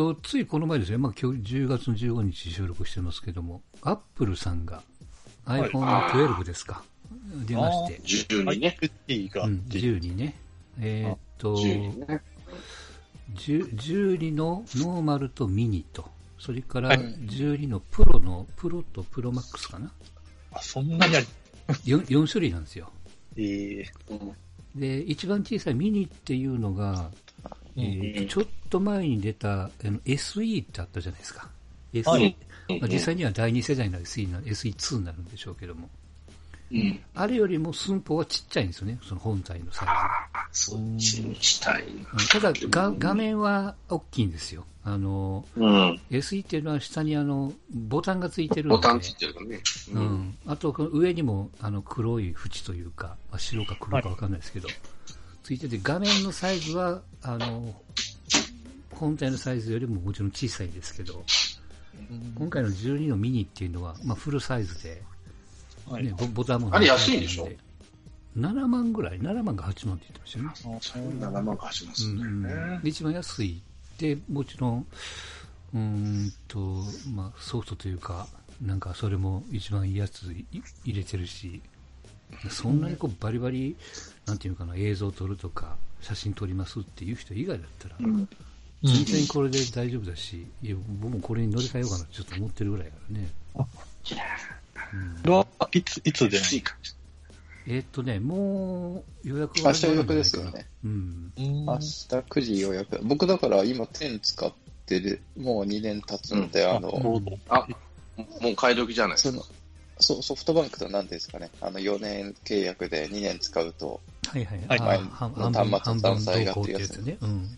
と、ついこの前ですね、まあ今日10月の15日収録してますけども、アップルさんが iPhone12 ですか、出まして。12ね。うん、出る。12ね。えーっと、12ね。10 12のノーマルとミニと、それからはい12のプロの、プロとプロマックスかな？あ、そんなにある。4, 4種類なんですよ。ええうんで、一番小さいミニっていうのが、えーうんちょっと前に出たあの SE ってあったじゃないですか。SE、はいまあ、実際には第二世代の SE な SE2 になるんでしょうけども、うん。あれよりも寸法はちっちゃいんですよね、その本体のサイズが。ああ、そっちにしたいうんただが、画面は大きいんですよ。あの、な。うん。SE っていうのは下にあの、ボタンがついてるので、ボタンついてるのね。う。ん。あと、この上にも、あの、黒い縁というか、まあ、白か黒かわかんないですけど、ついてて、画面のサイズは、あの、本体のサイズよりももちろん小さいですけど、今回の12のミニっていうのは、まあ、フルサイズで、はいね、ボボタンもあれ安いんでしょ入ってるんで ?7 万ぐらい ?7 万か8万って言ってましたよね。あそう7万かしますうんんだよね。で一番安いでもちろんうーんと、まあ、ソフトというかなんかそれも一番いいやつい入れてるしそんなにこうバリバリなんていうかな映像撮るとか写真撮りますっていう人以外だったら、うん全然これで大丈夫だしいや僕もこれに乗り換えようかなってちょっと思ってるぐらいだからね、いやうんいつ、いつ出ない安いか。えーっとねもう予約明日予約ですよね。うんうん明日9時予約。僕だから今10使ってる、もう2年経つんで、あ、あの。あ、もう買い時じゃないですか。ソソフトバンクと何ですかね、あの4年契約で2年使うと、はいはい、はい。端末の断裁がっていうやつね、うん。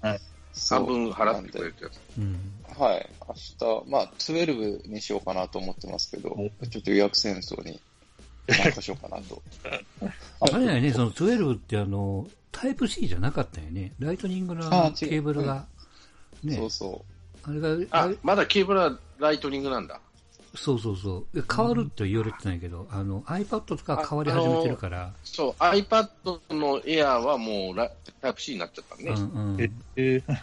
そう。半分払ってくれるやつ。うんはい。明日、まあ、12にしようかなと思ってますけどお、ちょっと予約戦争に参加しようかなと。あれだよね、その12ってあの、タイプ C じゃなかったよね。ライトニングのケーブルが、ね。そう、そあれが、あまだケーブルはライトニングなんだ。そうそうそう。変わるって言われてないけど、あの、iPad とか変わり始めてるから、そう、iPad の Air はもうラタイプ C になっちゃったね。うんうん。え だ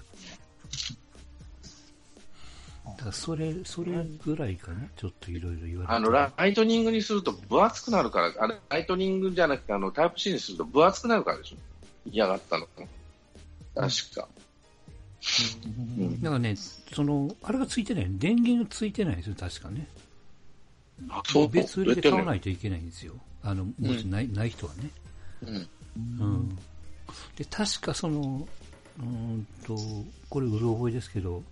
えからそれ、それぐらいかな、ちょっといろいろ言われてあのラライトニングにすると分厚くなるから、あれライトニングじゃなくてあのタイプ C にすると分厚くなるからでしょ？嫌がったの。確か。うんだからね、その、あれがついてない、電源がついてないんですよ、確かね。別売りで買わないい。といけないんですよ。あの、もしない,、ない人はね。う。うん。うん、で確かそのうーんとこれうろ覚えですけど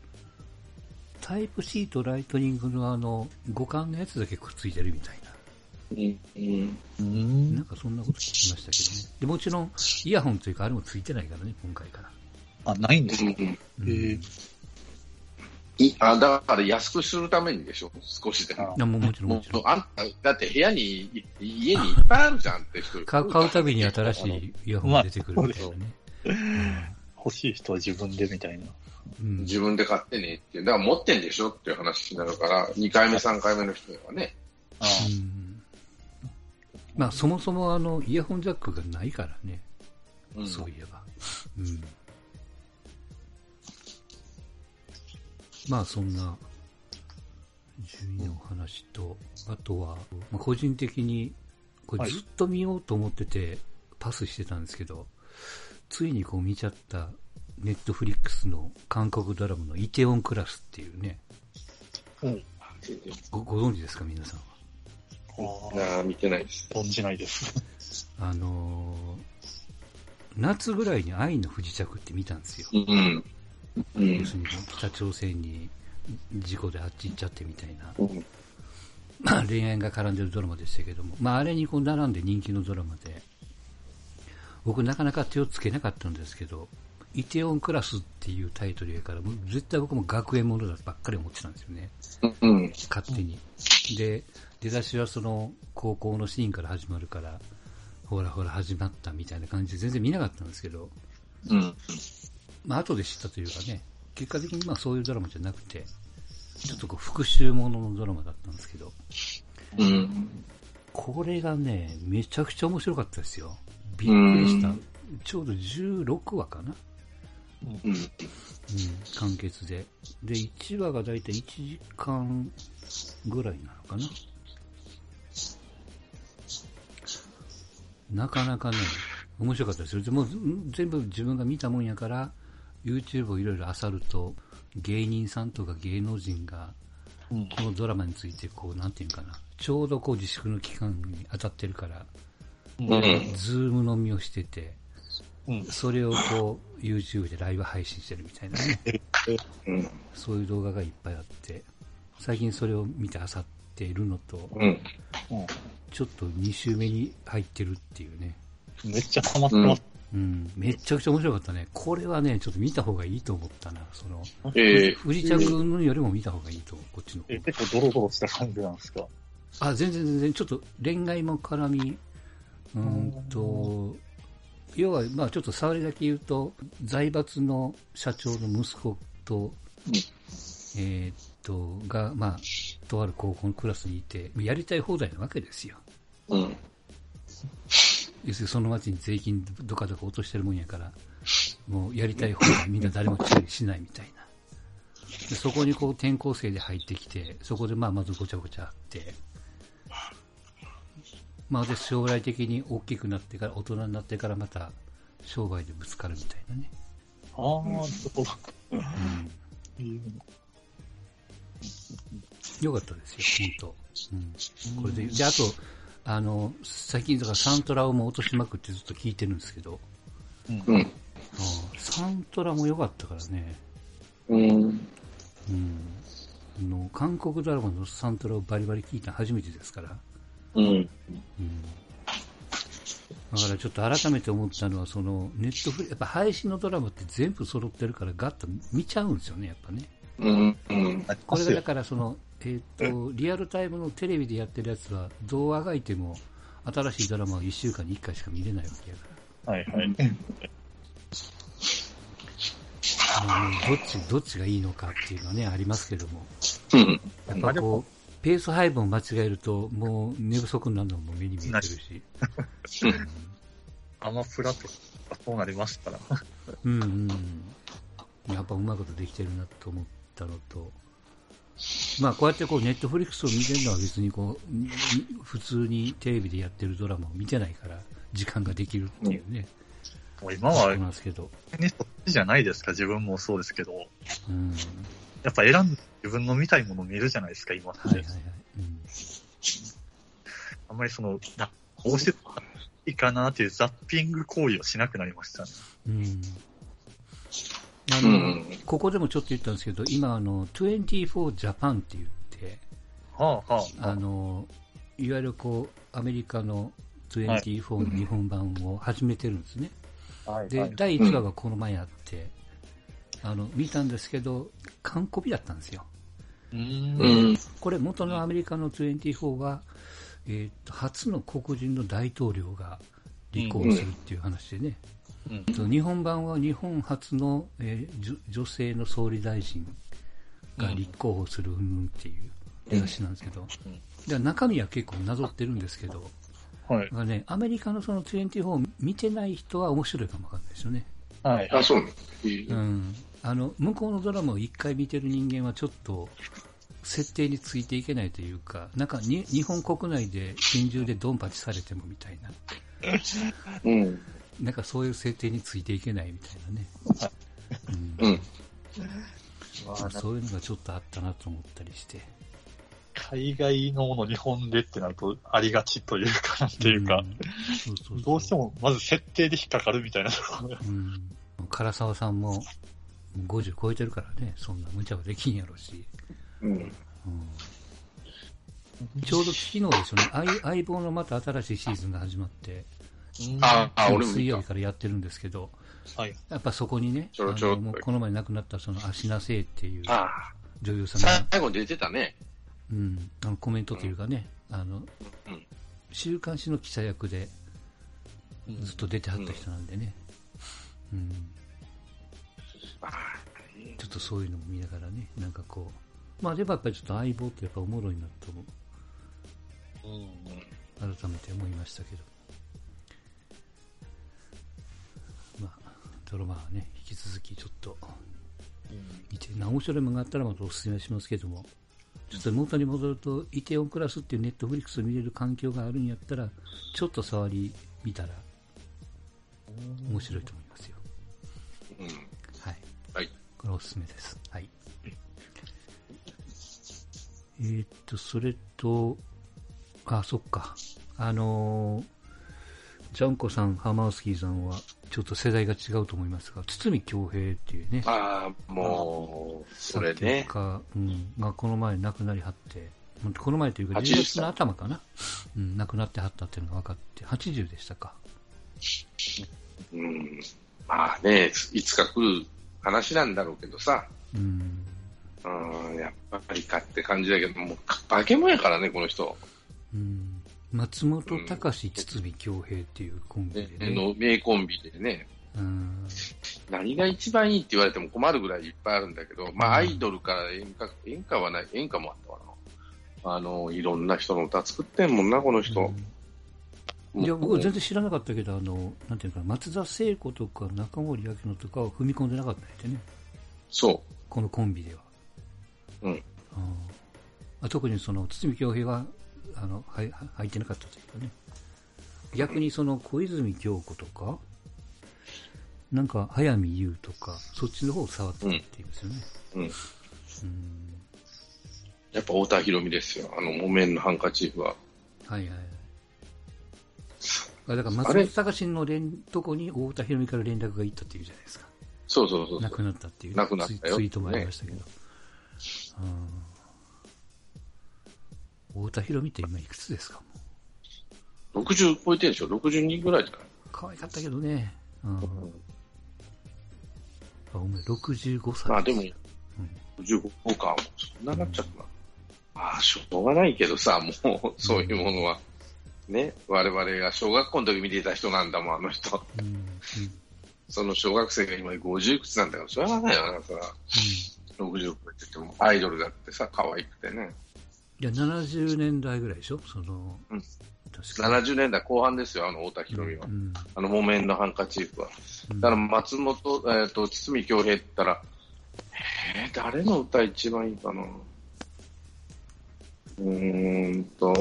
タイプ C とライトニングのあの互換のやつだけくっついてるみたいなうんうんうんなんかそんなこと聞きましたけどねでもちろんイヤホンというかあれもついてないからね今回から、あ、ないんですか？うんうんええいあだから安くするためにでしょ、少しでも。いやもうもちろんももちろうんあんただって部屋に、い家にいっぱいあるじゃんって人。買う買うたびに新しいイヤホンが出てくるみたいなね、欲しい人は自分でみたいな。うん。自分で買ってねって。だから持ってんでしょっていう話になるから、2回目、3回目の人はね。あ。うん。まあそもそもあのイヤホンジャックがないからね、うん。そういえば。うん。まあそんな、順位のお話と、あとは、まあ、個人的に、これずっと見ようと思ってて、パスしてたんですけど、ついにこう見ちゃった、ネットフリックスの韓国ドラマのイテオンクラスっていうね、うん。ごご存知ですか皆さんは？ああ、ああ、見てないです。存じないです。あのー夏ぐらいに愛の不時着って見たんですよ。うん。うん。北朝鮮に事故であっち行っちゃってみたいな、うん。まあ、恋愛が絡んでるドラマでしたけども、まあ、あれにこう並んで人気のドラマで僕なかなか手をつけなかったんですけど「イテオンクラス」っていうタイトルやからもう絶対僕も学園ものだばっかり思ってたんですよね。うん。勝手に。で出だしはその高校のシーンから始まるからほらほら始まったみたいな感じで全然見なかったんですけど。うん。まあ後で知ったというかね、結果的にまあそういうドラマじゃなくて、ちょっとこう復讐もののドラマだったんですけど、うん。これがね、めちゃくちゃ面白かったですよ。びっくりした。うんちょうど16話かなうん。うん、完結で。で、1話がだいたい1時間ぐらいなのかな。なかなかね、面白かったですよ。でもう全部自分が見たもんやから、YouTube をいろいろ漁ると、芸人さんとか芸能人が、うん。このドラマについて、こう、なんていうかな、ちょうどこう自粛の期間に当たってるから、うん。ズーム飲みをしてて、うん。それをこう、YouTube でライブ配信してるみたいなね。うん。そういう動画がいっぱいあって、最近それを見て漁っているのと、うん。ちょっと2週目に入ってるっていうね。めっちゃハマってます。うん、めちゃくちゃ面白かったね。これはね、ちょっと見た方がいいと思ったな。その、え不時着のよりも見た方がいいとこっちのえ、方。結構ドロドロした感じなんですか？あ、全然全然、ちょっと恋愛も絡み、うーんと、要は、まあちょっと触りだけ言うと、財閥の社長の息子と、えーっと、が、まあ、とある高校のクラスにいて、やりたい放題なわけですよ。うん。要するにその町に税金どかどか落としてるもんやから、もうやりたい放題みんな誰も注意しないみたいな。でそこにこう転校生で入ってきて、そこでまあまずごちゃごちゃあって、まあで将来的に大きくなってから、大人になってからまた商売でぶつかるみたいなね。ああ、なるほど。うん。よかったですよ、本当。うん。これで、で、あと、あの、最近だからサントラをもう落としまくってずっと聞いてるんですけど、うん。うん。あサントラも良かったからね。うん。うん。あの、韓国ドラマのサントラをバリバリ聞いたの初めてですから。うん。うん。だからちょっと改めて思ったのは、その、ネットフリ、やっぱ配信のドラマって全部揃ってるからガッと見ちゃうんですよね、やっぱね。うん。うん。これがだからその、えっ、と、リアルタイムのテレビでやってるやつは、どうあがいても、新しいドラマは1週間に1回しか見れないわけやから。はいはい。あのどっち、どっちがいいのかっていうのはね、ありますけども。うん。やっぱこう、ペース配分を間違えると、もう寝不足になるのも目に見えてるし。アマプラとかそうなりますから。うん、うんうん。やっぱうまいことできてるなと思ったのと、まあこうやってこうネットフリックスを見てるのは別にこう、に普通にテレビでやってるドラマを見てないから、時間ができるっていうね。もう今は、そうなんですけど。ね、そっちじゃないですか、自分もそうですけど。うん。やっぱ選んで自分の見たいものを見るじゃないですか、今って。はいはいはい。うんあんまりその、な、こうしていいかなっていうザッピング行為をしなくなりましたね。うん。あうの、ん。ここでもちょっと言ったんですけど、今あの、24ジャパンって言って、はあはあ。あの、いわゆるこう、アメリカの24の日本版を始めてるんですね。で、はいはい。第1話がこの前あって、あの、見たんですけど、完コピだったんですよ。うーん。うん。これ元のアメリカの24は、えーっと、初の黒人の大統領が立候補するっていう話でね、うんと日本版は日本初の、えー女女性の総理大臣が立候補する云々っていう話なんですけど、うんで中身は結構なぞってるんですけど、はいね、アメリカのその24を見てない人は面白いかもわかんないですよね。はい。あ、そうね。うん。あの、向こうのドラマを一回見てる人間はちょっと、設定についていけないというか、なんかに日本国内で拳銃でドンパチされてもみたいな、うん。なんかそういう設定についていけないみたいなね。うんうん。そういうのがちょっとあったなと思ったりして。海外のもの日本でってなるとありがちというか、なんていうか、んそうそうそうどうしてもまず設定で引っかかるみたいなところが。うん。唐沢さんも50超えてるからね、そんな無茶はできんやろし。うん。うんちょうど昨日ですよね、相相棒のまた新しいシーズンが始まって、ああ、俺も水。曜日からやってるんですけど、はい。やっぱそこにね、ちょろちょろ。っとあのもうこの前亡くなったその芦名聖っていうあ女優さあ、んが、最後出てたね。うん、あのコメントというかね、あの、うん。週刊誌の記者役でずっと出てはった人なんでね、うん、あちょっとそういうのも見ながらね、なんかこう、まあでもやっぱりちょっと相棒ってやっぱおもろいなと思う。うん。改めて思いましたけど。まあ、だからまあね、引き続きちょっと、見て、面白い漫画あったらまたお勧めしますけども、ちょっと元に戻ると、イテオンクラスっていうネットフリックスを見れる環境があるんやったら、ちょっと触り見たら、面白いと思いますよ。うん。はい。はい。これおすすめです。はい。えーっと、それと、あ、そっか。あのージャンコさん、ハマースキーさんは、ちょっと世代が違うと思いますが、堤恭平っていうね、ああ、もう、それね。家、うん、がこの前亡くなりはって、この前というか、80 10月の頭かな、うん、亡くなってはったっていうのが分かって、80でしたか。うん。まあね、いつか来る話なんだろうけどさ。うん、うん、やっぱりかって感じだけど、もう、化け物やからね、この人。うん。松本隆、堤恭平っていうコンビねでね。の名コンビでね。うん何が一番いいって言われても困るぐらいいっぱいあるんだけど、まあ、アイドルから演歌、演歌はない、演歌もあったかな。あの、いろんな人の歌作ってんもんな、この人。いや、僕は全然知らなかったけど、あの、なんていうのかな、松田聖子とか中森明菜とかは踏み込んでなかったんでね、そこのコンビでは。うんああ特にその、堤恭平は、あの、はいは入ってなかったというかね。逆にその、小泉京子とか、なんか、早見優とか、そっちの方を触ってたって言うんですよね。う。うん。うん。やっぱ太田博美ですよ。あの、木綿のハンカチーフは。はいはいだから松本隆の連とこに太田博美から連絡が行ったっていうじゃないですか。そうそうそう。亡くなったっていう、亡くなったよツイツイートもありましたけど。うん、太田博美って今いくつですか？も60超えてるでしょ ?62 ぐらいじゃないう可愛かったけどね。うん。あ、お前65歳。まあでも、55か、そんなになっちゃったな。まあ、しょうがないけどさ、もう、そういうものは。ね、我々が小学校の時見ていた人なんだもん、あの人。うん。うん。その小学生が今50いくつなんだから、それはないよな、それは。60超えてても、アイドルだってさ、可愛くてね。いや、70年代ぐらいでしょ？その、うん確か70年代後半ですよ、あの、太田博美は。うん。あの、木綿のハンカチーフは。うんだから、松本、えっ、と、堤恭平って言ったら、えー、誰の歌一番いいかな？うーんと、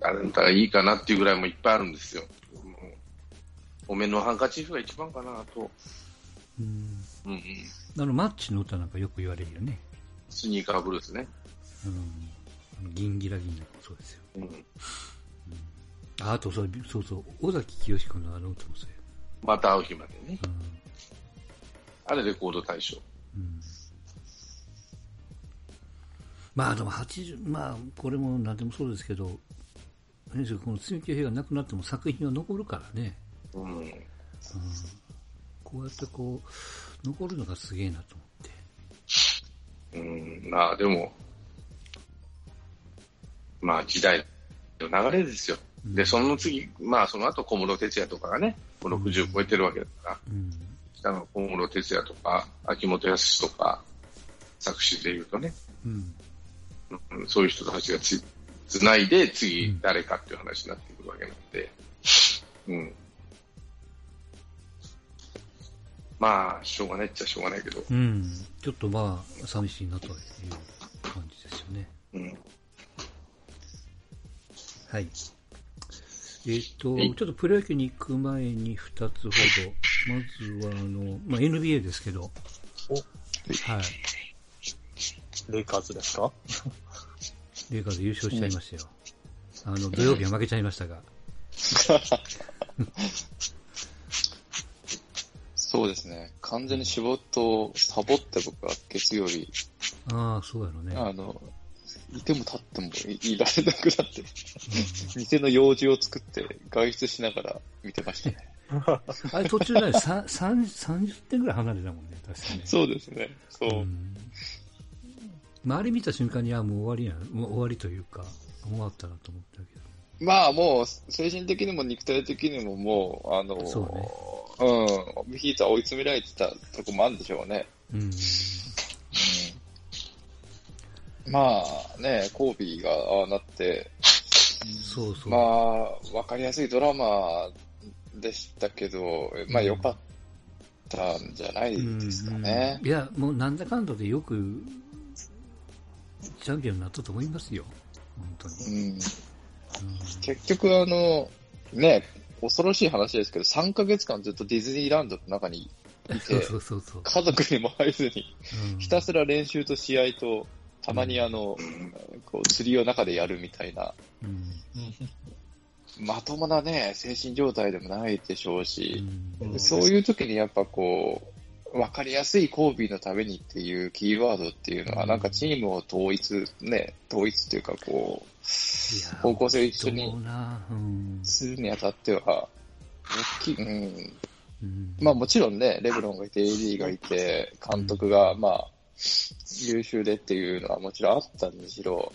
誰の歌がいいかなっていうぐらいもいっぱいあるんですよ。もう木綿のハンカチーフが一番かな、あと。うん。うんうん。あの、マッチの歌なんかよく言われるよね。スニーカーブルースね。うん。あの銀ギラ銀なんかもそうですよ。うん。ああとそう、そうそう、尾崎清彦のあの歌もそうよ。また会う日までね。うん。あれレコード大賞。うんまあでも80、まあこれも何でもそうですけど、何でしょうこの積み木兵がなくなっても作品は残るからね、うん。うん、こうやってこう、残るのがすげえなと思。うん。まあでも、まあ時代の流れですよ。で、その次、まあその後小室哲哉とかがね、もう60超えてるわけだから、うん。北の小室哲哉とか、秋元康とか、作詞で言うとね、うん。うんそういう人たちがつつないで次誰かっていう話になってくるわけなんで、うん。まあ、しょうがないっちゃしょうがないけど、うん。ちょっとまあ、寂しいなという感じですよね。うん。はい。えっ、と、はいちょっとプロ野球に行く前に2つほど、まずはあの、まあ、NBA ですけど、おはい。レイカーズですか？レイカーズ優勝しちゃいましたよ。あの、土曜日は負けちゃいましたが。そうですね。完全に仕事をサボって僕は月曜日、ああ、そうやろね。あの、いても立ってもいいられなくなって、店の用事を作って外出しながら見てましたね。あれ途中だよ、さ三30点ぐらい離れたもんね、確かね。そうですね。そう。ん。まあ、あれ見た瞬間に、あもう終わりや、もう終わりというか、終わったなと思ったけど。まあもう、精神的にも肉体的にももう、あの、そううん、ビヒートは追い詰められてたとこもあるんでしょうね。うん。まあね、コービーがああなって、そうそう。まあ、わかりやすいドラマでしたけど、まあ良かったんじゃないですかね。いや、もうなんだかんだでよく、チャンピオンになったと思いますよ。本当に。うん、結局あの、ね、恐ろしい話ですけど、3ヶ月間ずっとディズニーランドの中にいて、そうそうそう。家族にも会えずに、うん。ひたすら練習と試合と、たまにあの、こう釣りを中でやるみたいな、うん。まともなね、精神状態でもないでしょううし、んそういう時にやっぱこう、わかりやすいコービーのためにっていうキーワードっていうのは、うん。なんかチームを統一、ね、統一っていうかこう、方向性を一緒どにするにあたっては、大きい、うん、うん。まあもちろんね、レブロンがいて、AD がいて、監督がまあ、優秀でっていうのはもちろんあったにしろ、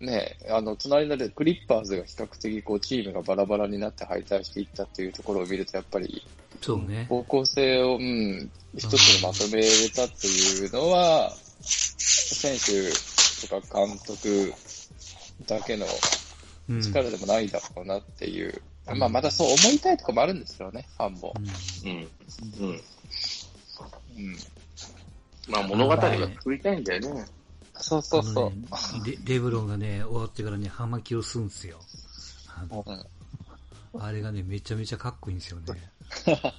ね、あの、隣のねクリッパーズが比較的こう、チームがバラバラになって敗退していったっていうところを見ると、やっぱり、そうね。方向性を、うん、一つにまとめれたっていうのは、選手とか監督だけのうん力でもないだろうなっていう。うんまあ、またそう思いたいとかもあるんですよね、ファンも。うんうん。うん。うん。まあ物語が作りたいんだよね。そうそうそう。ねレレブロンがね、終わってからね、葉巻をすんすよ。あのうんあれがね、めちゃめちゃかっこいいんですよね。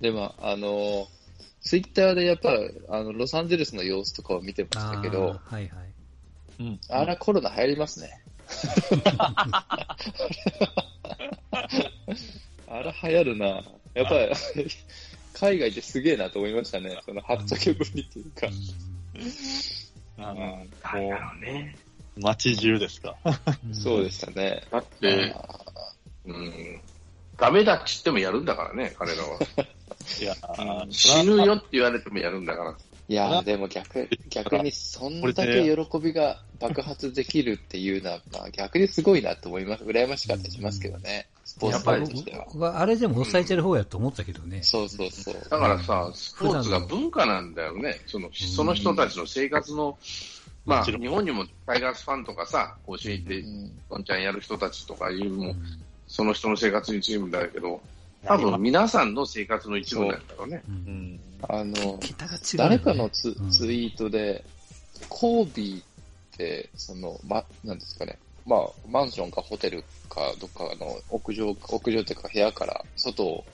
でも、あの、ツイッターでやっぱ、あの、ロサンゼルスの様子とかを見てましたけど、あーはいはい。うん。あらコロナ流行りますね。あら流行るな。やっぱり、海外ってすげえなと思いましたね。その、はっちゃけぶりっていうか。あの、なんもだろうね。う、街中ですか。うんそうでしたね。だって、あうん。ダメだっちってもやるんだからね、彼らは。いやー、死ぬよって言われてもやるんだから。いやー、でも逆、逆にそんだけ喜びが爆発できるっていうのは、まあ逆にすごいなと思います。羨ましかったりしますけどね。スポーツファンとしては。僕はあれでも抑えてる方やと思ったけどね。そうそうそう。だからさ、スポーツが文化なんだよね。その、その人たちの生活の、まあ、日本にもタイガースファンとかさ、甲子園行って、うんどんちゃんやる人たちとかいうのも、うんその人の生活に一部だけど、多分皆さんの生活の一部なんだろうね。ううんん。あの。誰かのツ,、うんツイートで、コービーって、その、ま、なんですかね。まあ、マンションかホテルかどっかの屋上、屋上っていうか部屋から外を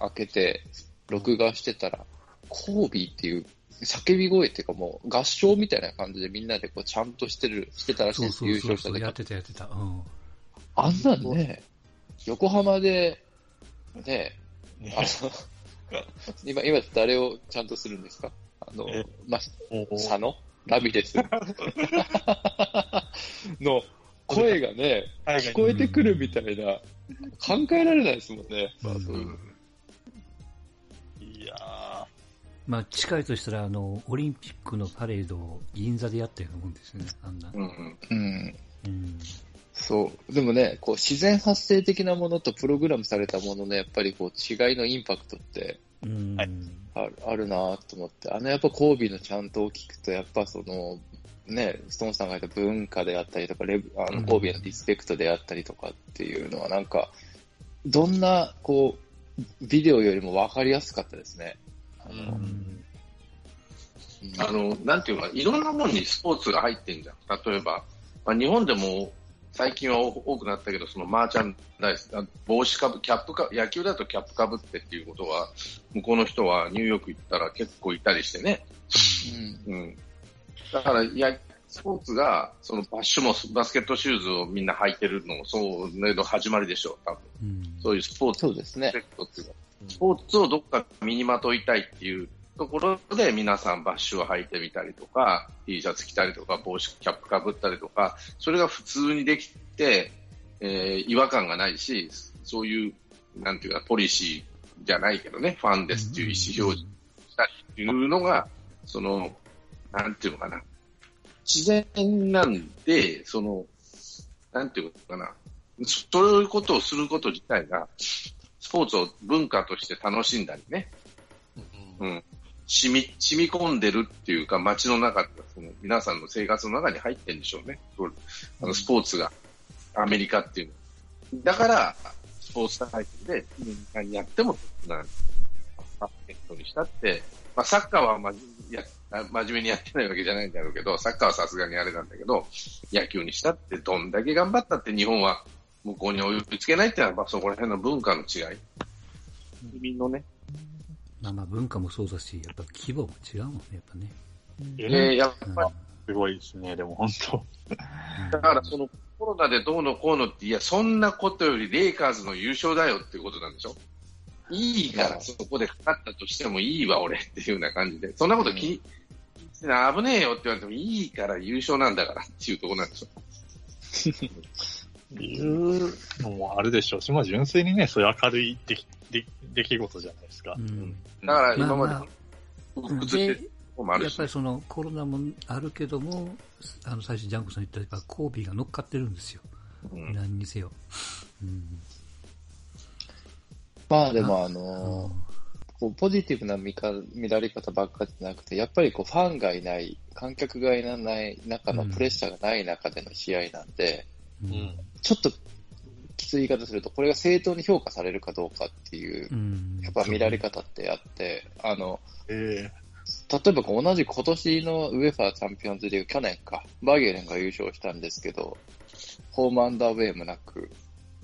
開けて、録画してたら、コービーっていう叫び声っていうかもう合唱みたいな感じでみんなでこうちゃんとしてる、してたらしいです。優勝した時やってたやってた。うん。あんなんね、横浜で、ね、あの、今、今誰をちゃんとするんですか？あのえ、ま、佐野？ラミレス？の声がね、聞こえてくるみたいな、考えられないですもんね。うんうん。いやまあ、近いとしたら、あの、オリンピックのパレードを銀座でやったようなもんですね、あんな。うん。うん。うん。そう。でもね、こう、自然発生的なものとプログラムされたものの、やっぱりこう、違いのインパクトってあるあるなと思って、あのやっぱコービーのちゃんと聞くと、やっぱその、ね、ストーンさんが言った文化であったりとか、レブあうんのコービーのリスペクトであったりとかっていうのは、なんか、どんな、こう、ビデオよりも分かりやすかったですね。あの、ううんうんあの、なんていうか、いろんなものにスポーツが入ってんじゃん。例えば、まあ、日本でも最近は多くなったけど、そのマーチャンダイス、あ帽子かぶ、キャップか、野球だとキャップかぶってっていうことは、向こうの人はニューヨーク行ったら結構いたりしてね。うん。だから、いや、スポーツが、そのバッシュもバスケットシューズをみんな履いてるのも、そうの始まりでしょう、多分。うん。そういうスポーツそうですねセ。ットっていうかスポーツをどっか身にまといたいっていうところで皆さんバッシュを履いてみたりとか、T シャツ着たりとか、帽子、キャップかぶったりとか、それが普通にできて、えー違和感がないし、そういう、なんていうか、ポリシーじゃないけどね、ファンですっていう意思表示したりっていうのが、その、なんていうのかな、自然なんで、その、なんていうのかな、そういうことをすること自体が、スポーツを文化として楽しんだりね、うん、染み、染み込んでるっていうか、街の中その皆さんの生活の中に入ってるんでしょうね。あのスポーツが、アメリカっていうの。だから、スポーツタイトルで、年間やっても、なんバスケットにしたって、まあ、サッカーは真面目にやあ真面目にやってないわけじゃないんだろうけど、サッカーはさすがにあれなんだけど、野球にしたって、どんだけ頑張ったって日本は向こうに追いつけないっていうのは、まあそこら辺の文化の違い。国のね、まあまあ文化もそうだし、やっぱ規模も違うもんね、やっぱね。えーやっうん。ぱすごいですね、でも本当。だからそのコロナでどうのこうのって、いや、そんなことよりレイカーズの優勝だよっていうことなんでしょ？いいから、そこでかかったとしてもいいわ、俺っていうような感じで、そんなこと気に、危ねえよって言われてもいいから優勝なんだからっていうところなんでしょ？いうのもあるでしょうし、まあ純粋にね、そういう明るい出来出出来事じゃないですか。うんだから今までまあまあやっぱり、そのコロナもあるけども、あの最初ジャンクさん言ったようにコービーが乗っかってるんですよ。うん何にせよ。うん。まあでもあうのんこうポジティブな見か見られ方ばっかじゃなくて、やっぱりこうファンがいない、観客がいない中のうんプレッシャーがない中での試合なんで、ううんん。ちょっときつい言い方すると、これが正当に評価されるかどうかっていう、うん。やっぱ見られ方ってあって、あの、え例えばこう同じ今年のウェファーチャンピオンズリーグ、去年か、バーゲレンが優勝したんですけど、ホームアンダーウェイもなく、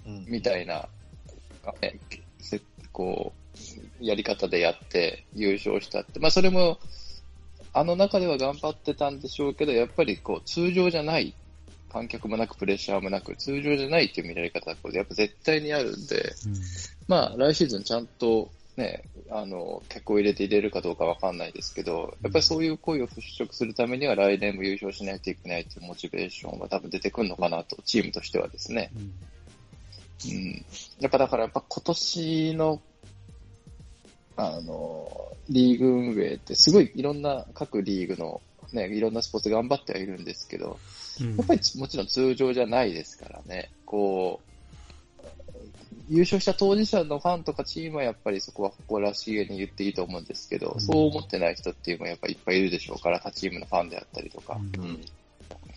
えうん。みたいな、こう、やり方でやって優勝したって。まあそれも、あの中では頑張ってたんでしょうけど、やっぱりこう、通常じゃない、観客もなくプレッシャーもなく、通常じゃないっていう見られ方がやっぱ絶対にあるんで、うんまあ来シーズンちゃんとね、あの、結構入れて入れるかどうかわかんないですけど、やっぱりそういう声を払拭するためには来年も優勝しないといけないっていうモチベーションは多分出てくるのかなと、チームとしてはですね。うんうん。やっぱだからやっぱ今年の、あの、リーグ運営ってすごいいろんな各リーグのね、いろんなスポーツ頑張ってはいるんですけど、うんやっぱりもちろん通常じゃないですからね、こう、優勝した当事者のファンとかチームはやっぱりそこは誇らしげに言っていいと思うんですけど、うんそう思ってない人っていうのはやっぱりいっぱいいるでしょうから、他チームのファンであったりとか。うんうん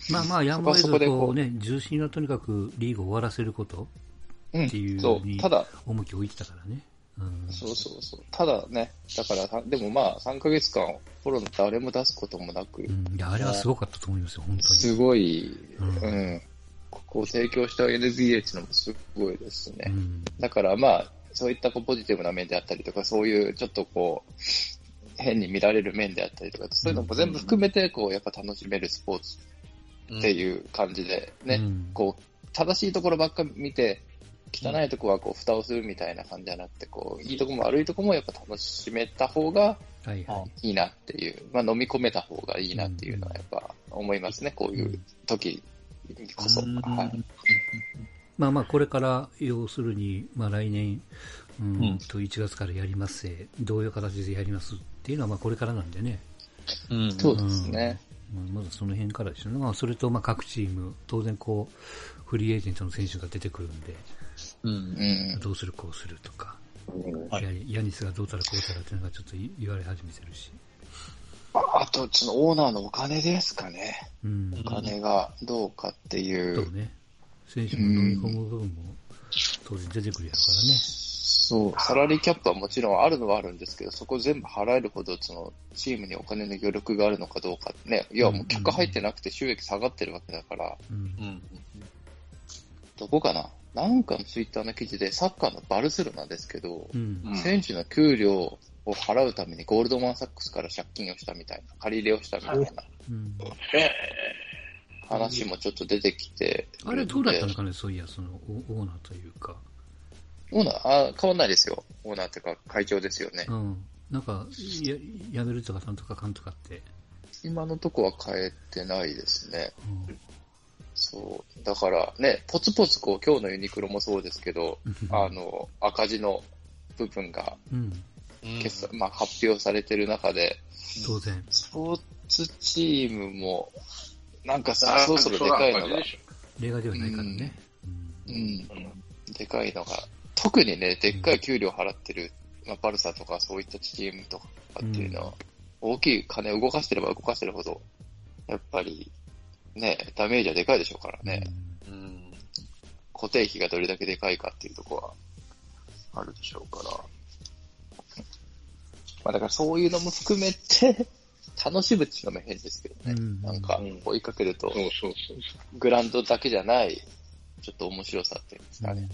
まあまあ、やむを得ずそこはそこでこうこうね、重心はとにかくリーグを終わらせることうんっていうそう、にただ、重きを置いてたからね。うんそうそうそう。ただね、だからさ、でもまあ、3ヶ月間、コロナ誰も出すこともなく、うん、いや、あれはすごかったと思いますよ、本当に。すごい、うん。うん、ここを提供したうのもすごいですね。うん。だからまあ、そういったこうポジティブな面であったりとか、そういうちょっとこう、変に見られる面であったりとか、そういうのも全部含めて、こう、やっぱ楽しめるスポーツっていう感じでね、うん。こう、正しいところばっか見て、汚いところはこう、蓋をするみたいな感じじゃなくて、こう、いいところも悪いところもやっぱ楽しめた方がはいはい。いいなっていう、まあ飲み込めた方がいいなっていうのはやっぱ思いますね、こういう時こそ。うんはい。まあまあ、これから、要するに、まあ来年、うんうんと1月からやりますせ、どういう形でやりますっていうのは、まあこれからなんでね。うんそうですね。まずその辺からですよね。まあそれと、まあ各チーム、当然こう、フリーエージェントの選手が出てくるんで、うんうん。どうするこうするとか、はいやヤニスがどうたらこうたらっていうのがちょっと言われ始めてるし。あと、そのオーナーのお金ですかね。うん。お金がどうかっていう。そうね。選手も飲み込む部分も当然出てくるやろからね。そう、サラリーキャップはもちろんあるのはあるんですけど、そこ全部払えるほど、その、チームにお金の余力があるのかどうかね。いや、もう客入ってなくて収益下がってるわけだから、うんう。んどこかななんかのツイッターの記事で、サッカーのバルセロナですけど、うん。うん選手の給料を払うためにゴールドマンサックスから借金をしたみたいな、借り入れをしたみたいなうん。話もちょっと出てきてあれどうだったのかね、そういや、そのオオーナーというか。オーナー、あ変わんないですよ。オーナーっていうか会長ですよね。うん。なんか、や、やめるとかなんとかかんとかって。今のとこは変えてないですね。うんそう。だからね、ポツポツこう、今日のユニクロもそうですけど、あの、赤字の部分がうん。決算、まあ発表されてる中で、当然。スポーツチームも、なんかさ、そろそろでかいのが、例外ではないからね。ううんん、でかいのが、特にね、でっかい給料払ってる、まあ、バルサとかそういったチームとかっていうのは、大きい金を動かしてれば動かしてるほど、やっぱり、ね、ダメージはでかいでしょうからね。うん固定費がどれだけでかいかっていうところはあるでしょうから。まあだからそういうのも含めて、楽しむっていうのも変ですけどね。うんなんかうん追いかけると、そうそうそう。グラウンドだけじゃない、ちょっと面白さっていうんですかね。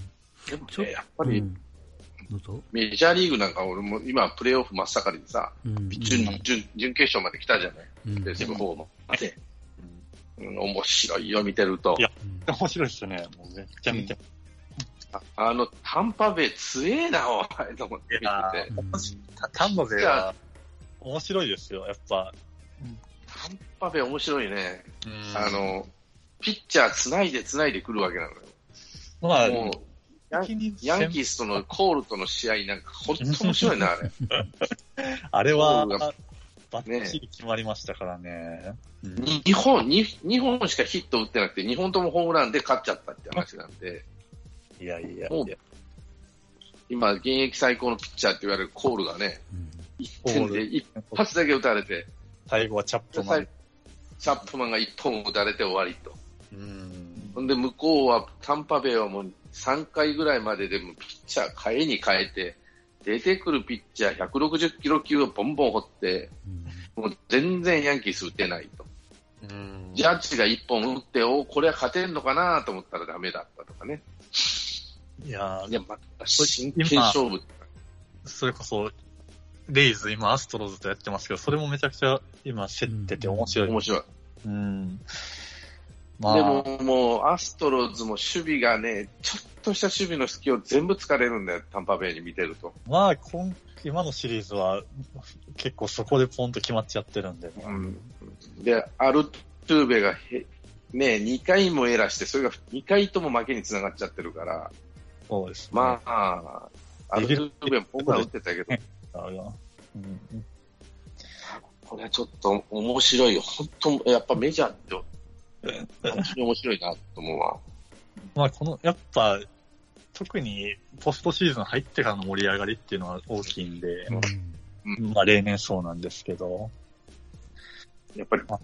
でもちょね、やっぱり。メジャーリーグなんか俺も今プレーオフ真っ盛りでさ、うん準準準決勝まで来たじゃない。うんベスト4の。で、うん、面白いよ、見てるとい。やうん面白いですよね。もうめっちゃ見て。ああの、タンパベイ強えな、おい、と思って見てて。うんた丹波勢は面白いですよ、やっぱ。タンパベイ面白いね。うんあ、の、ピッチャー繋いで繋いでくるわけなのよ。まあ、もう、ヤンヤンキースとのコールとの試合なんか本当面白いな、あれ。あれはバッチリ決まりましたからね。うんに日本、に日本しかヒット打ってなくて、2本ともホームランで勝っちゃったって話なんで、いやいやもういや。今、現役最高のピッチャーって言われるコールがね、うん1点で一発だけ打たれて、最後はチャップマン。チャップマンが1本打たれて終わりと。うん。ほんで、向こうは、タンパベイはもう3回ぐらいまででもピッチャー変えに変えて、出てくるピッチャー160キロ級をボンボン掘って、うんもう全然ヤンキース打てないと。うんジャッジが1本打って、おこれは勝てんのかなと思ったらダメだったとかね。いやいや、また真剣勝負。それこそ、レイズ、今、アストロズとやってますけど、それもめちゃくちゃ今、競ってて面白い。面白い。うん。まあ、でも、もう、アストロズも守備がね、ちょっとした守備の隙を全部突かれるんだよ、タンパベイに見てると。まあ、今、今のシリーズは、結構そこでポンと決まっちゃってるんで、うん、で、アルトゥーベがへ、ね、2回もエラーして、それが2回とも負けにつながっちゃってるから、そうですね。まあ、アルトゥーベもホームラン打ってたけど、あ、うんこれはちょっと面白いよ。本当、やっぱメジャーって、本当に面白いなと思うわ。まあ、この、やっぱ、特にポストシーズン入ってからの盛り上がりっていうのは大きいんで、うん。まあ、例年そうなんですけど、やっぱり、ト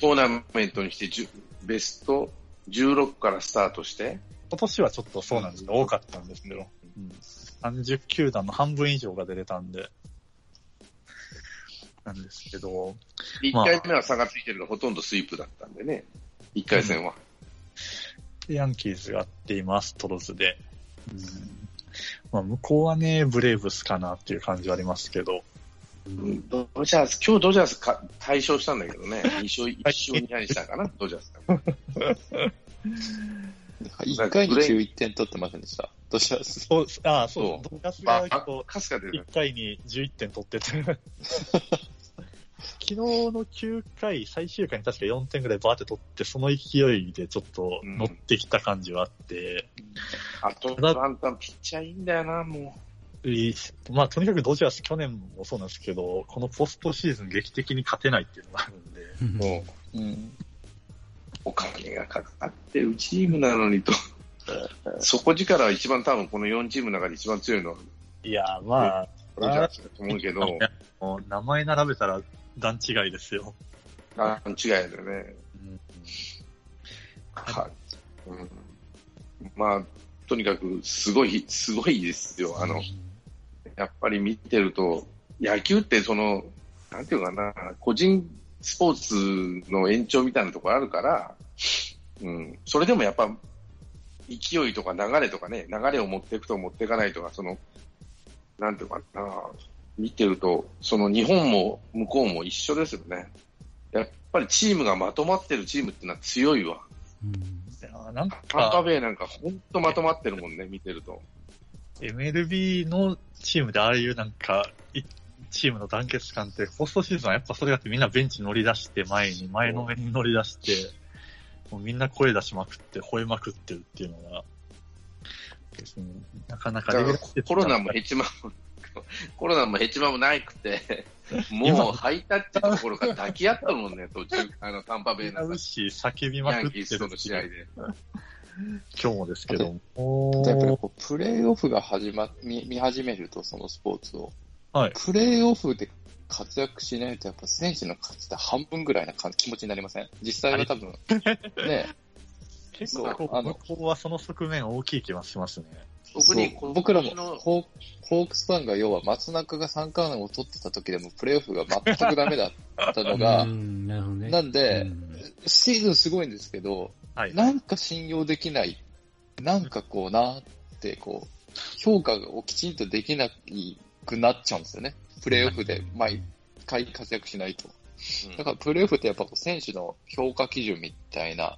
ーナメントにしてベスト16からスタートして、今年はちょっとそうなんですけど、多かったんですけど、うん、30球団の半分以上が出れたんで、なんですけど、1回目は差がついてるのほとんどスイープだったんでね、1回戦は。ヤンキーズがあって今、アストロズで、うんまあ、向こうはね、ブレーブスかなっていう感じはありますけど、うん。ドジャース、今日ドジャースか大勝したんだけどね、2勝、1勝2敗にしたかな、ドジャースが。1回に11点取ってませんでした？どうしたそう、ああ、そう、そドガスバがこカスカでう、1回に11点取ってて、昨日の9回、最終回に確か4点ぐらいバーって取って、その勢いでちょっと乗ってきた感じはあって、あと、ランタンピッチャーいいんだよな、もいいまあ、とにかくドジャース去年もそうなんですけど、このポストシーズン劇的に勝てないっていうのがあるんで、うん。う。もう、うん。お金がかかってるチームなのにと。底力は一番多分この4チームの中で一番強いのは。いや、まあ、ドジャースだと思うけど、名前並べたら段違いですよ。あ違いだよね。うんはい。うん、まあ、とにかくすごい、すごいですよ。あの、やっぱり見てると、野球ってその、なんていうかな、個人スポーツの延長みたいなところあるから、うん、それでもやっぱ、勢いとか流れとかね、流れを持っていくと持っていかないとか、その、なんていうかな、見てると、その日本も向こうも一緒ですよね。やっぱりチームがまとまってるチームっていうのは強いわ。うんなんタンベイなんか本当まとまってるもんね、見てると。MLB のチームでああいうなんか、いチームの団結感って、ポストシーズンはやっぱそれだってみんなベンチ乗り出して前に、前のめりに乗り出して、もうみんな声出しまくって、吠えまくってるっていうのが、別になかなかコロナもヘチマも、コロナもヘチマもないくて、もうハイタッチどころか抱き合ったもんね、途中、あの、タンパベイな叫びまヤンくってるキースとの試合で。今日もですけどやっぱりも。こうプレーオフが始ま、見見始めると、そのスポーツを。はい。プレーオフで活躍しないと、やっぱ選手の価値って半分ぐらいな感気持ちになりません？実際は多分、ね、結構、あの向こうはその側面大きい気はしますね。特にそう僕らものホーホークスファンが要は松中が三冠王を取ってた時でもプレーオフが全くダメだったのが、うん、なるほどね。なんでうんシーズンすごいんですけど、はい。なんか信用できない、なんかこうなって、こう、評価をきちんとできなくなっちゃうんですよね。プレーオフで毎回活躍しないと。だからプレーオフってやっぱこう選手の評価基準みたいな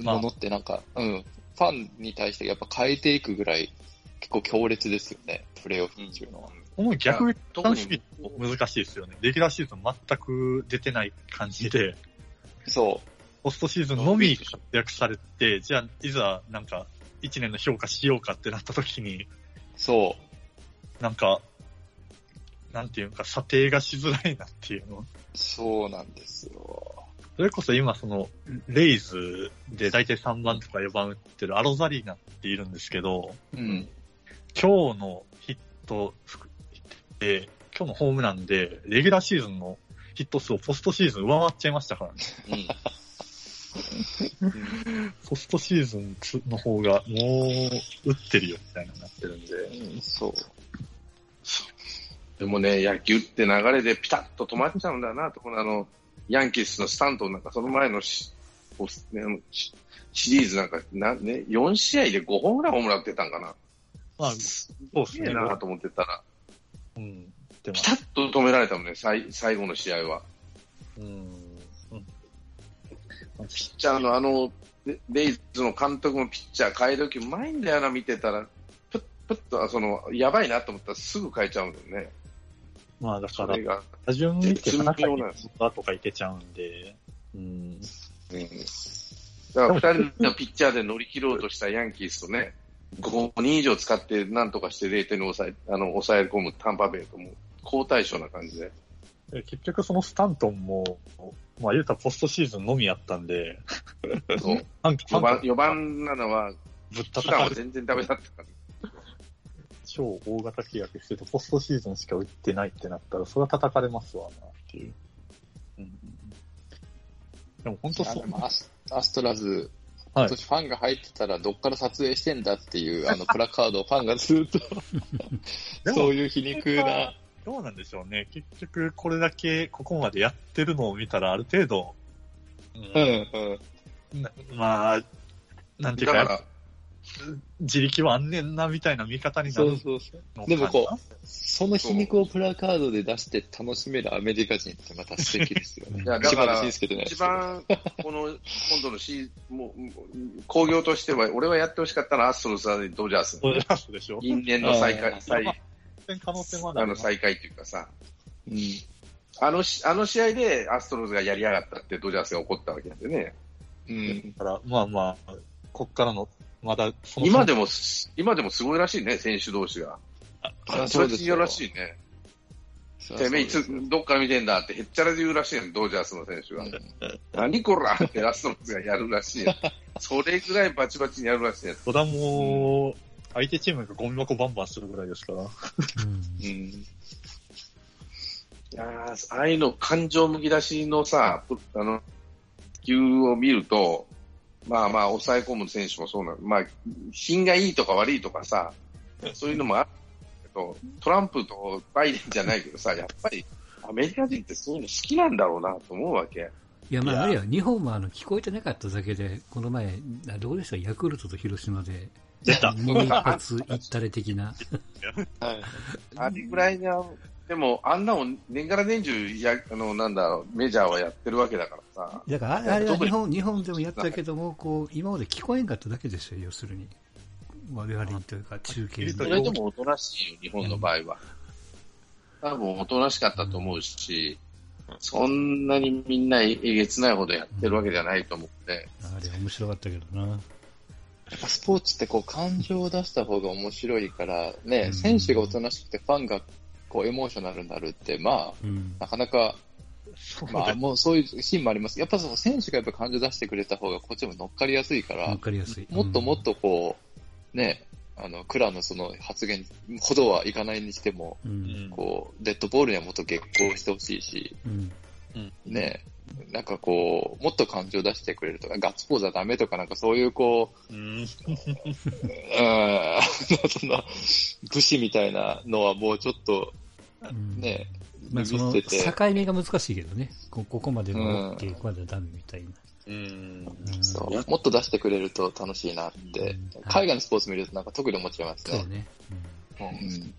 ものってなんか、うん、ファンに対してやっぱ変えていくぐらい結構強烈ですよね、プレーオフっていうのは。この逆に特に楽しみ難しいですよね。レギュラーシーズン全く出てない感じで、そう。ポストシーズンのみ活躍されて、じゃあ、いざ、なんか、一年の評価しようかってなった時に、そう。なんか、なんていうか、査定がしづらいなっていうの。そうなんですよ。それこそ今、その、レイズで大体3番とか4番打ってるアロザリーナっているんですけど、うん。今日のヒットで、今日のホームランで、レギュラーシーズンのヒット数をポストシーズン上回っちゃいましたからね。うんポストシーズンの方がもう打ってるよみたいなになってるんで。うんそう。でもね、野球って流れでピタッと止まっちゃうんだなと、このあの、ヤンキースのスタントンなんか、その前のシシリーズなんかな、ね、4試合で5本ぐらいホームラン打ってたんかな。まあ、すそうですね。げえなと思ってたら、うん。ピ、タッと止められたもんね、最最後の試合は。うん。うん。ピッチャーのあの、レレイズの監督もピッチャー変えるときうまいんだよな、見てたら。プップッと、あその、やばいなと思ったらすぐ変えちゃうんだよね。まあだから。打順見て絶妙中になんですとかいけちゃうんで、うん。うん。だから二人のピッチャーで乗り切ろうとしたヤンキースとね、5人以上使ってなんとかして0点に抑え、あの、抑え込むタンパベイとも、好対象な感じで。で結局そのスタントンも、まあ言うたらポストシーズンのみやったんで、そう。ファン4番、4番なのは、ぶっ普段は叩かれて全然ダメだったから。超大型契約してて、ポストシーズンしか打ってないってなったら、それは叩かれますわな、っていう。うん、でも本当そうアスアストラズ、はい今年ファンが入ってたらどっから撮影してんだっていうあのプラカードをファンがずっと、そういう皮肉な、どうなんでしょうね。結局、これだけここまでやってるのを見たら、ある程度、ううんうん。なまあ、なんていうか、だから、自力はあんねんな、みたいな見方になるそうそうそう。のかな。でもこう、その皮肉をプラカードで出して楽しめるアメリカ人ってまた素敵ですよね。いやだから一けど番、この、今度のシー もう、工業としては、俺はやってほしかったのはアストロズはドジャース。そうでしょ。因縁の再あ開、再、可能性もあるあの再開っていうかさ、うん。あのし、あの試合でアストロズがやりやがったってドジャースが怒ったわけなんでね。うん。だから、まあまあ、こっからの、まだ、今でも、今でもすごいらしいね、選手同士が。あバチバチに言うらしいね。そうてめえいつそうですよ、どっから見てんだってへっちゃらで言うらしいね、ドジャースの選手が。うん何こらってアストロズがやるらしいね。それぐらいバチバチにやるらしいね。それはもう、相手チームがゴミ箱バンバンするぐらいですから。うんうん。いやーああいうの感情むき出しのさ、プあの、球を見ると、まあまあ抑え込む選手もそうなの。まあ、品がいいとか悪いとかさ、そういうのもあるけど、トランプとバイデンじゃないけどさ、やっぱりアメリカ人ってそういうの好きなんだろうなと思うわけ。いや、まあ、あれや、日本もあの、聞こえてなかっただけで、この前、あどうでした？ヤクルトと広島で、出た。もう一発いったれ的な。はい。あれぐらいな、でもあんなもん年がら年中や、あの、なんだろう、メジャーはやってるわけだからさ。だから、あれは日本、日本でもやったけども、こう、今まで聞こえんかっただけですよ、要するに。我々にというか、中継に。それでもおとなしいよ、日本の場合は。多分おとなしかったと思うし、そんなにみんなえげつないほどやってるわけじゃないと思って。あれ面白かったけどな。やっぱスポーツってこう感情を出した方が面白いから、ね、うん選手がおとなしくてファンがこうエモーショナルになるって、まうんあ、なかなか、まあ、もうそういうシーンもあります。やっぱその選手がやっぱ感情出してくれた方がこっちも乗っかりやすいかわら、かりやすい。もっともっとこう、ね、あの、クラのその発言ほどはいかないにしても、うん。うん。こう、デッドボールにはもっと激高してほしいし、うん。ね、なんかこう、もっと感情出してくれるとか、ガッツポーズはダメとか、なんかそういうこう、うん。うん、そんな、武士みたいなのはもうちょっと、うんね、まあ、その、見せて境目が難しいけどね。こここまではうん OK、ここまではダメみたいな。うん。うんそう、もっと出してくれると楽しいなってうん、海外のスポーツ見るとなんか特に思っちゃいますね。そうね。うん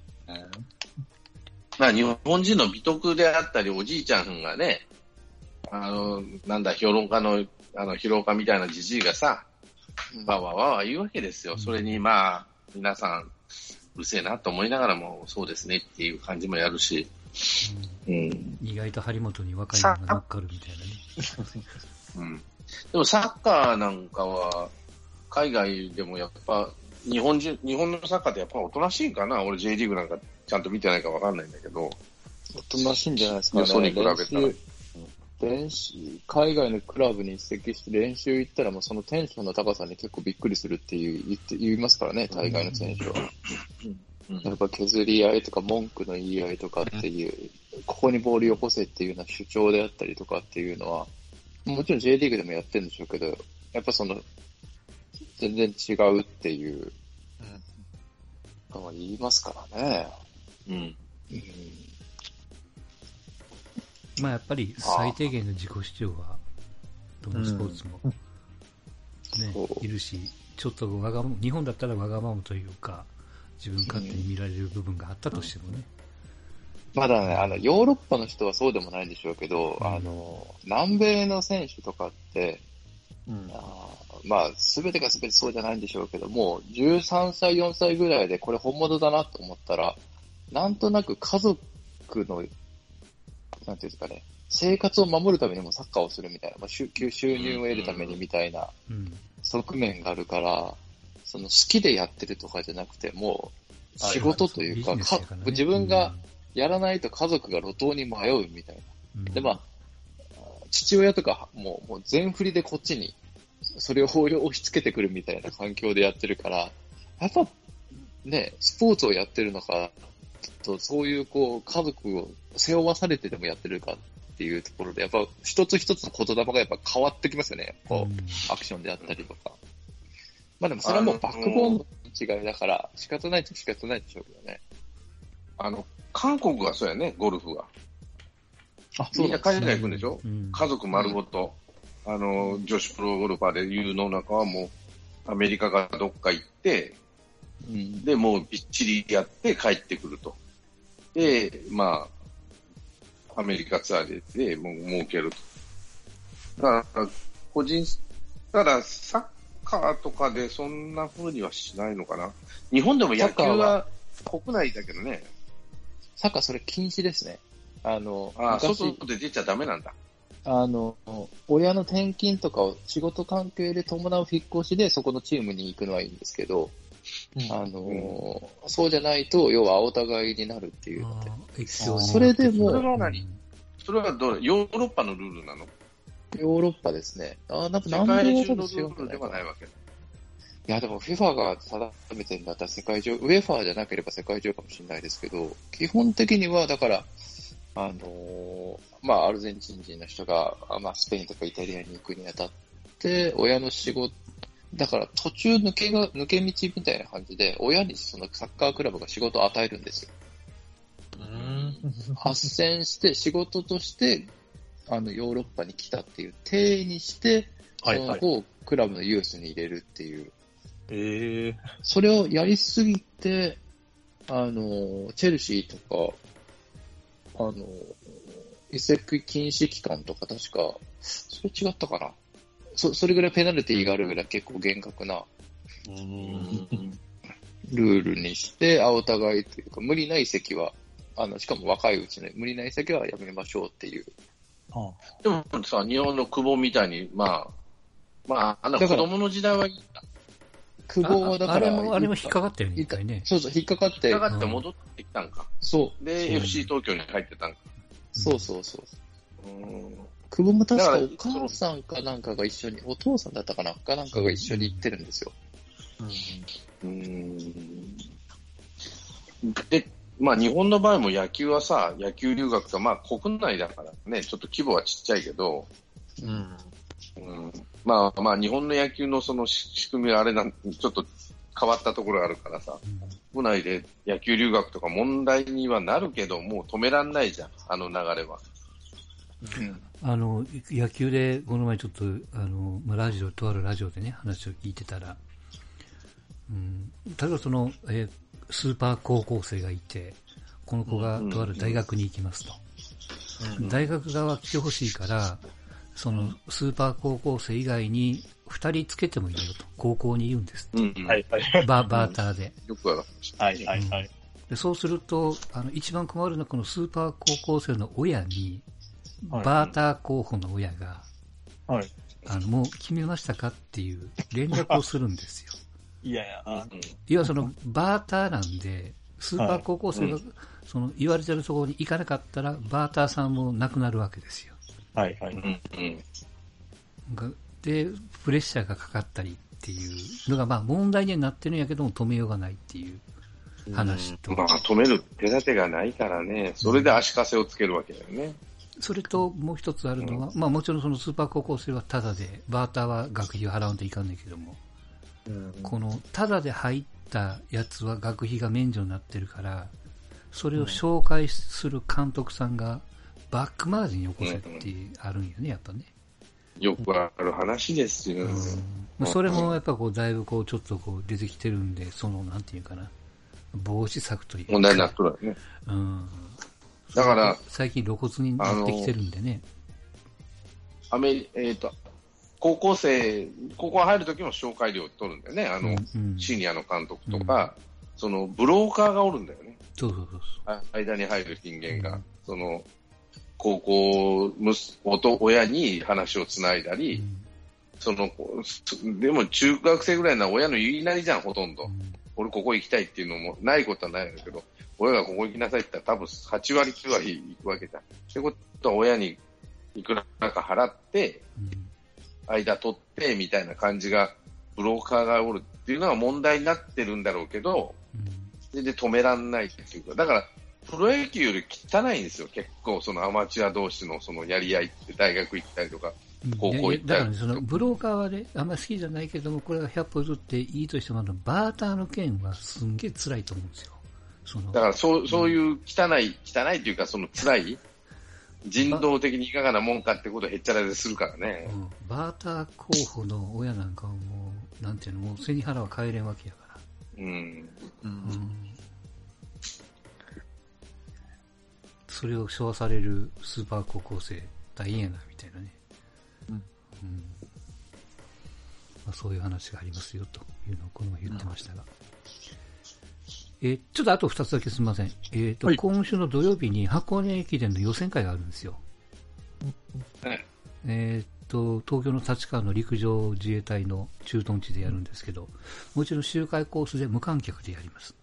まあ、日本人の美徳であったり、おじいちゃんがね、あの、なんだ、評論家の、あの、評論家みたいなじじいがさ、わわわわ言うわけですよ。それに、まあ、皆さん、うるせえなと思いながらも、そうですねっていう感じもやるし、うん。うん意外と張本に若いのが乗っかるみたいなね。うん。でもサッカーなんかは、海外でもやっぱ、日本人、日本のサッカーってやっぱおとなしいんかな？俺 J リーグなんかちゃんと見てないかわかんないんだけど。おとなしいんじゃないですかね。よそに比べたら練習海外のクラブに移籍して練習行ったらもうそのテンションの高さに結構びっくりするっていう言って言いますからね、大概の選手は。うんやっぱ削り合いとか文句の言い合いとかっていう、ここにボールよこせっていうような主張であったりとかっていうのは、もちろん J リーグでもやってるんでしょうけど、やっぱその、全然違うっていうのは言いますからね。うん。うんまあやっぱり最低限の自己主張は、どのスポーツも、ねいるし、ちょっとわがまま、日本だったらわがままというか、自分勝手に見られる部分があったとしてもね。まだね、あの、ヨーロッパの人はそうでもないんでしょうけど、うんあの、南米の選手とかって、うん。あーまあ、すべてがすべてそうじゃないんでしょうけども、13歳、4歳ぐらいでこれ本物だなと思ったら、なんとなく家族の、なんていうんですかね、生活を守るためにもサッカーをするみたいな、まあ、収収入を得るためにみたいなうん。側面があるから、その好きでやってるとかじゃなくて、もう仕事というか、か自分が、やらないと家族が路頭に迷うみたいな。うん。で、まあ、父親とかもうもう全振りでこっちに、それを押し付けてくるみたいな環境でやってるから、やっぱ、ね、スポーツをやってるのか、とそういうこう、家族を背負わされてでもやってるかっていうところで、やっぱ一つ一つの言霊がやっぱ変わってきますよね。こう、うんアクションであったりとか。まあでもそれはもうバックボーンの違いだから、仕方ないっちゃ仕方ないでしょうけどね。あの、韓国がそうやね、ゴルフが。あ、みんな海外行くんでしょ？うん家族丸ごと。あの、女子プロゴルファーでいうの中はもう、アメリカがどっか行って、うん。で、もうびっちりやって帰ってくると。で、まあ、アメリカツアーで、で、もう儲けると。だから、個人、ただ、サッカーとかでそんな風にはしないのかな。日本でも野球はは国内だけどね。サッカーそれ禁止ですね。あの、あ外で出ちゃダメなんだ。あの、親の転勤とかを仕事関係で伴う引っ越しでそこのチームに行くのはいいんですけど、あの、そうじゃないと、要は青互いになるっていうので。それでもそれは何？それはどれヨーロッパのルールなの？ヨーロッパですね。あ、なんか世南米のルールでないかないわけ。だ。いや、でも FIFA が定めてるんだったら世界中、ウェファーじゃなければ世界中かもしれないですけど、基本的には、だから、あのーまあ、アルゼンチン人の人が、あまあ、スペインとかイタリアに行くにあたって、親の仕事、だから途中抜けが、抜け道みたいな感じで、親にそのサッカークラブが仕事を与えるんですよ。うん。斡旋して、仕事として、あの、ヨーロッパに来たっていう体にして、はいはい。その子をクラブのユースに入れるっていう。ええそれをやりすぎて、あの、チェルシーとか、あの、移籍禁止期間とか確か、それ違ったかな？そ、それぐらいペナルティーがあるぐらい結構厳格なうん。ルールにして、あお互いというか、無理な移籍は、あの、しかも若いうちに無理な移籍はやめましょうっていう。あでもさ、日本の久保みたいに、まあ、まあ、あの子供の時代はいいんだ。久保はだから、ああれも、あれも引っかかったよね、一回ね。そうそう、引っかかって引っ、かかって戻ってきたんか。そう、で、そう FC 東京に入ってたんか。そうそうそう。うん久保も確かお母さんかなんかが一緒に、お父さんだったかなかなんかが一緒に行ってるんですよ。うんで、まあ日本の場合も野球はさ、野球留学がまあ国内だからね、ちょっと規模はちっちゃいけど、うん。うん、まあまあ、日本の野球のその仕組みはあれなん、ちょっと変わったところがあるからさ、国内で野球留学とか問題にはなるけど、もう止めらんないじゃん、あの流れは。あの、野球で、この前ちょっと、あの、まあ、ラジオ、とあるラジオでね、話を聞いてたら、うん、例えばその、えースーパー高校生がいて、この子がとある大学に行きますと。大学側来てほしいから、そのスーパー高校生以外に2人つけてもいいよと、高校に言うんです。うんうんはい、はい。ババーターで。よくわかりました。はい、はい、はい。でそうすると、あの、一番困るのはこのスーパー高校生の親に、はいバーター候補の親が、はい。あの、もう決めましたかっていう連絡をするんですよ。いやいや、あ要はその、バーターなんで、スーパー高校生が、その、言われてるところに行かなかったら、バーターさんも亡くなるわけですよ。はい、はい。うんうんがで、プレッシャーがかかったりっていうのが、まあ問題にはなってるんやけども止めようがないっていう話と、まあ、止める手立てがないからね、それで足かせをつけるわけだよね。それともう一つあるのは、まあもちろんそのスーパー高校生はタダで、バーターは学費を払わんといかんねんけども、このタダで入ったやつは学費が免除になってるから、それを紹介する監督さんがバックマージンよこせってあるんよね、やっぱね。よくある話ですよ。まあそれもやっぱこうだいぶこうちょっとこう出てきてるんで、そのなんていうかな、防止策というか。問題になっとるわね。うん。だから、最近露骨になってきてるんでね。アメリ、えっ、と、高校生、高校入るときも紹介料取るんだよね。あの、うんシニアの監督とか、その、ブローカーがおるんだよね。そうそうそうあ間に入る人間が。うんその、高校、息子と親に話をつないだ。り、うんその、でも中学生ぐらいな親の言いなりじゃん、ほとんど。俺ここ行きたいっていうのもないことはないんだけど、親がここ行きなさいって言ったら多分8割9割行くわけじゃん。ってことは親にいくらか払って、うん間取ってみたいな感じが、ブローカーがおるっていうのは問題になってるんだろうけど、うん全然止めらんないっていうか、だから、プロ野球より汚いんですよ、結構、そのアマチュア同士のそのやり合いって、大学行ったりとか。高校行ったね、そのブローカーはね、あんまり好きじゃないけども、これが100歩譲っていいとしても、あのバーターの件はすんげえ辛いと思うんですよ。そのだからそう、そういう汚い、汚いというか、その辛い、人道的にいかがなもんかってことをへっちゃらでするからね。うんバーター候補の親なんかはもう、なんていうの、もう背に腹は帰れんわけやから。うん。うんうんそれを称されるスーパー高校生大変やな、みたいなね。うんうんまあ、そういう話がありますよ、というのをこの前言ってましたが。えーちょっとあと2つだけすみません。えっ、と、はい今週の土曜日に箱根駅伝の予選会があるんですよ。はいえっと、東京の立川の陸上自衛隊の駐屯地でやるんですけど、もちろん周回コースで無観客でやります。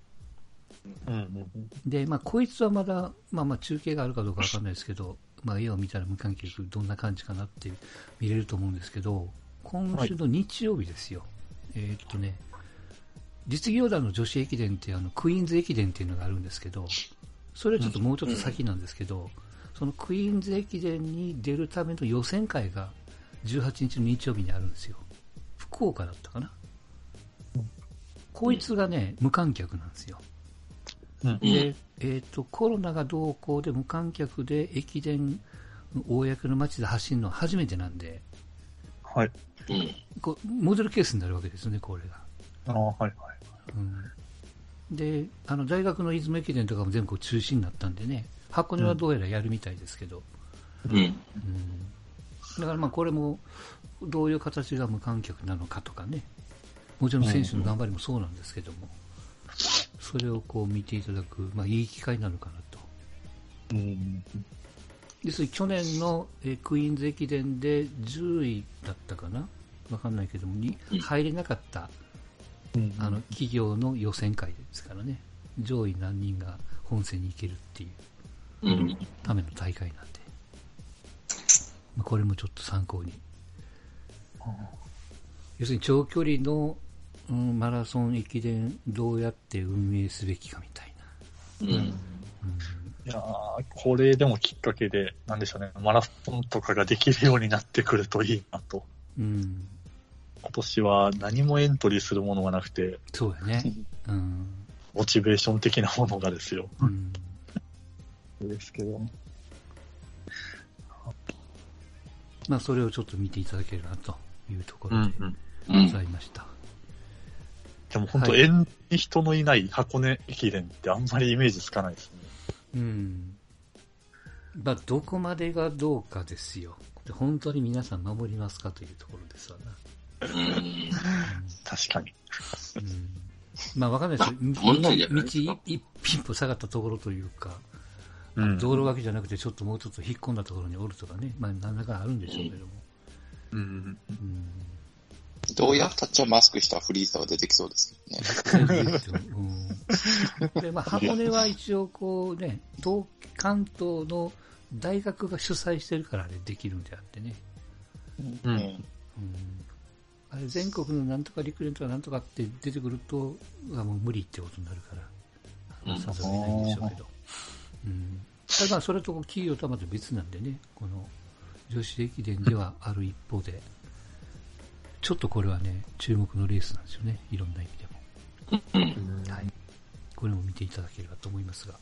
うんうんで、まあ、こいつはまだ、まあまあ、中継があるかどうかわかんないですけど、まあ、絵を見たら無観客どんな感じかなって見れると思うんですけど、今週の日曜日ですよ。えーっとね、実業団の女子駅伝ってあの、クイーンズ駅伝っていうのがあるんですけど、それはちょっともうちょっと先なんですけど、そのクイーンズ駅伝に出るための予選会が18日の日曜日にあるんですよ。福岡だったかな？こいつがね、無観客なんですよ。うんで、えっ、と、コロナがどうこうで無観客で駅伝、公の街で走るのは初めてなんで、はい。うん。こうモデルケースになるわけですよね、これが。ああ、はいはい。うん、で、あの、大学の出雲駅伝とかも全部こう中止になったんでね、箱根はどうやらやるみたいですけど、うん。うんだからまあこれもどういう形が無観客なのかとかね、もちろん選手の頑張りもそうなんですけども、それをこう見ていただく、まあいい機会なのかなと。うん。です去年の、えークイーンズ駅伝で10位だったかな？わかんないけども、に入れなかったうんあの企業の予選会ですからね、上位何人が本戦に行けるっていううん。ための大会なんで、まあ、これもちょっと参考に。要するに長距離の、うん、マラソン駅伝どうやって運営すべきかみたいな。うん。いいやーこれでもきっかけで、なんでしょうね、マラソンとかができるようになってくるといいなと。うん。今年は何もエントリーするものがなくて、そうやね。うん。モチベーション的なものがですよ。うん。ですけど。まあ、それをちょっと見ていただければなというところでうんうん。うんございました。でも本当、はい縁に人のいない箱根駅伝ってあんまりイメージつかないですね。うん。まあ、どこまでがどうかですよ。で本当に皆さん守りますかというところですわな。うん。確かに。うん。まあ、わかんないです。道道一一歩下がったところというか、うん。道路脇じゃなくてちょっともうちょっと引っ込んだところにおるとかね、まあ、何らかあるんでしょうけども。うん。うん。どうやったっちゃマスクしたフリーザは出てきそうですけどね。うん、で、まあ、箱根は一応こうね、東、関東の大学が主催してるからあれできるん。であってね。うん。うん。あれ全国のなんとか陸連とかなんとかって出てくると、あもう無理ってことになるから、うんさざるを得ないんでしょうけど。うん。ただまあ、それと企業とはまた別なんでね、この女子駅伝ではある一方で、ちょっとこれはね、注目のレースなんですよね、いろんな意味でも。うんはい。これも見ていただければと思いますが。